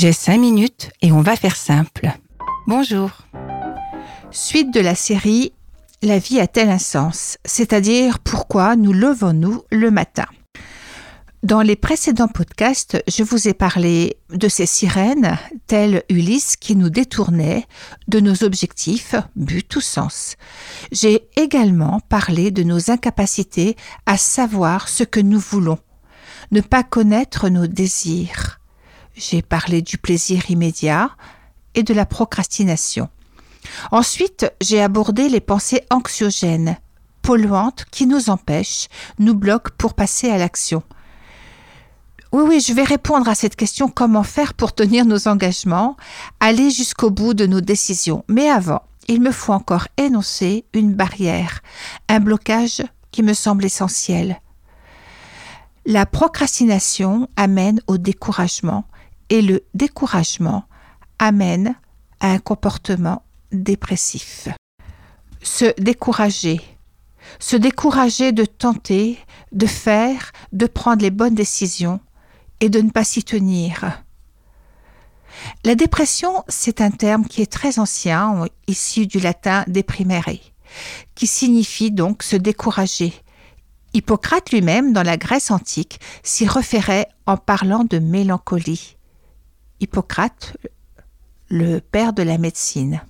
J'ai cinq minutes et on va faire simple. Bonjour. Suite de la série La vie a-t-elle un sens? C'est-à-dire pourquoi nous levons-nous le matin? Dans les précédents podcasts, je vous ai parlé de ces sirènes, telles Ulysse, qui nous détournaient de nos objectifs, but ou sens. J'ai également parlé de nos incapacités à savoir ce que nous voulons, ne pas connaître nos désirs j'ai parlé du plaisir immédiat et de la procrastination. Ensuite, j'ai abordé les pensées anxiogènes, polluantes qui nous empêchent, nous bloquent pour passer à l'action. Oui, oui, je vais répondre à cette question comment faire pour tenir nos engagements, aller jusqu'au bout de nos décisions. Mais avant, il me faut encore énoncer une barrière, un blocage qui me semble essentiel. La procrastination amène au découragement et le découragement amène à un comportement dépressif. Se décourager, se décourager de tenter, de faire, de prendre les bonnes décisions et de ne pas s'y tenir. La dépression, c'est un terme qui est très ancien, issu du latin deprimere, qui signifie donc se décourager. Hippocrate lui-même, dans la Grèce antique, s'y référait en parlant de mélancolie. Hippocrate, le père de la médecine.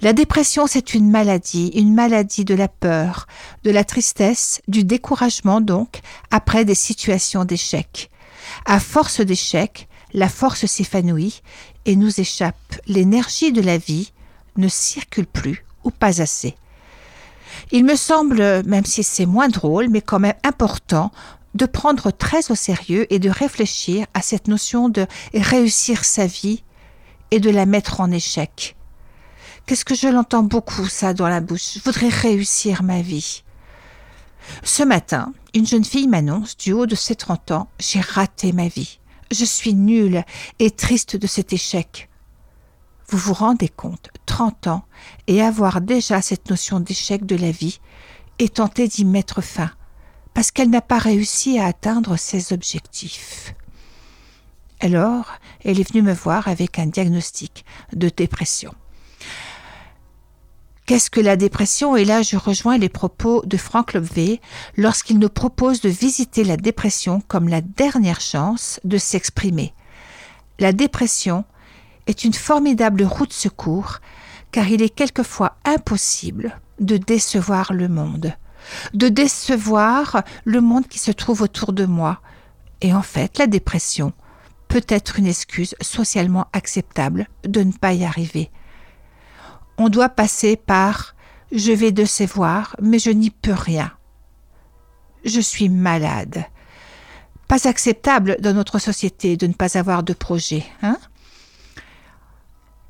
La dépression, c'est une maladie, une maladie de la peur, de la tristesse, du découragement donc, après des situations d'échec. À force d'échec, la force s'évanouit et nous échappe. L'énergie de la vie ne circule plus ou pas assez. Il me semble, même si c'est moins drôle, mais quand même important, de prendre très au sérieux et de réfléchir à cette notion de réussir sa vie et de la mettre en échec. Qu'est-ce que je l'entends beaucoup ça dans la bouche? Je voudrais réussir ma vie. Ce matin, une jeune fille m'annonce du haut de ses 30 ans J'ai raté ma vie. Je suis nulle et triste de cet échec. Vous vous rendez compte, 30 ans, et avoir déjà cette notion d'échec de la vie, et tenter d'y mettre fin parce qu'elle n'a pas réussi à atteindre ses objectifs. Alors, elle est venue me voir avec un diagnostic de dépression. Qu'est-ce que la dépression? Et là, je rejoins les propos de Frank Lobvé lorsqu'il nous propose de visiter la dépression comme la dernière chance de s'exprimer. La dépression est une formidable route de secours car il est quelquefois impossible de décevoir le monde de décevoir le monde qui se trouve autour de moi. Et en fait, la dépression peut être une excuse socialement acceptable de ne pas y arriver. On doit passer par je vais décevoir, mais je n'y peux rien. Je suis malade. Pas acceptable dans notre société de ne pas avoir de projet. Hein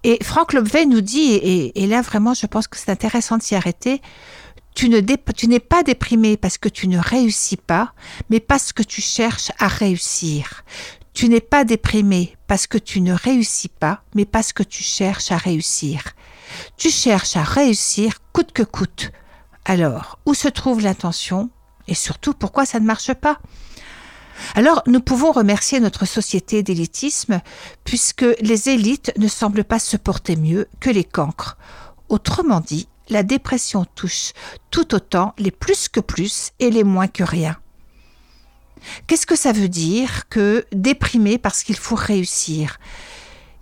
et Franck Lobvet nous dit, et, et là vraiment je pense que c'est intéressant de s'y arrêter, tu n'es pas déprimé parce que tu ne réussis pas, mais parce que tu cherches à réussir. Tu n'es pas déprimé parce que tu ne réussis pas, mais parce que tu cherches à réussir. Tu cherches à réussir coûte que coûte. Alors, où se trouve l'intention Et surtout, pourquoi ça ne marche pas? Alors, nous pouvons remercier notre société d'élitisme, puisque les élites ne semblent pas se porter mieux que les cancres. Autrement dit, la dépression touche tout autant les plus que plus et les moins que rien. Qu'est-ce que ça veut dire que déprimer parce qu'il faut réussir?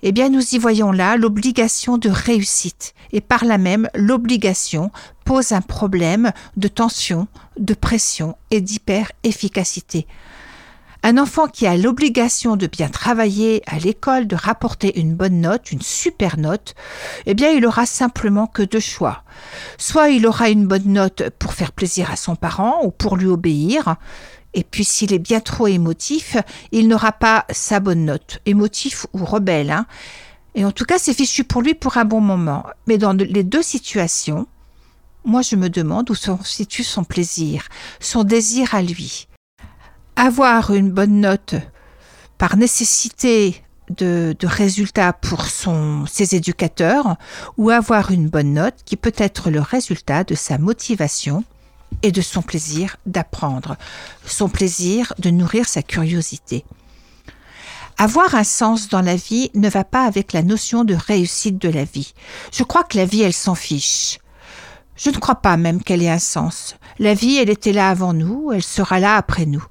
Eh bien, nous y voyons là l'obligation de réussite, et par là même l'obligation pose un problème de tension, de pression et d'hyper-efficacité. Un enfant qui a l'obligation de bien travailler à l'école, de rapporter une bonne note, une super note, eh bien il aura simplement que deux choix. Soit il aura une bonne note pour faire plaisir à son parent ou pour lui obéir, et puis s'il est bien trop émotif, il n'aura pas sa bonne note, émotif ou rebelle. Hein. Et en tout cas, c'est fichu pour lui pour un bon moment. Mais dans les deux situations, moi je me demande où se situe son plaisir, son désir à lui avoir une bonne note par nécessité de, résultats pour son, ses éducateurs ou avoir une bonne note qui peut être le résultat de sa motivation et de son plaisir d'apprendre, son plaisir de nourrir sa curiosité. Avoir un sens dans la vie ne va pas avec la notion de réussite de la vie. Je crois que la vie, elle s'en fiche. Je ne crois pas même qu'elle ait un sens. La vie, elle était là avant nous, elle sera là après nous.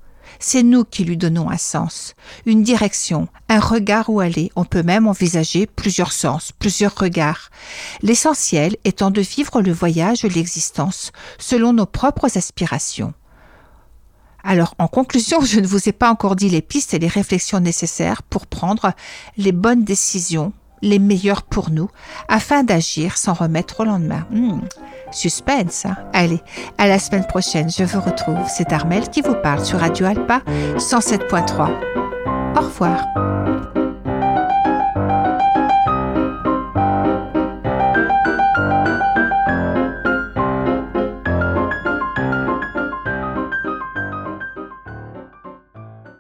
C'est nous qui lui donnons un sens, une direction, un regard où aller. On peut même envisager plusieurs sens, plusieurs regards. L'essentiel étant de vivre le voyage de l'existence selon nos propres aspirations. Alors, en conclusion, je ne vous ai pas encore dit les pistes et les réflexions nécessaires pour prendre les bonnes décisions, les meilleures pour nous, afin d'agir sans remettre au lendemain. Hmm, suspense, hein Allez, à la semaine prochaine, je vous retrouve. C'est Armel qui vous parle sur Radio Alpa 107.3. Au revoir.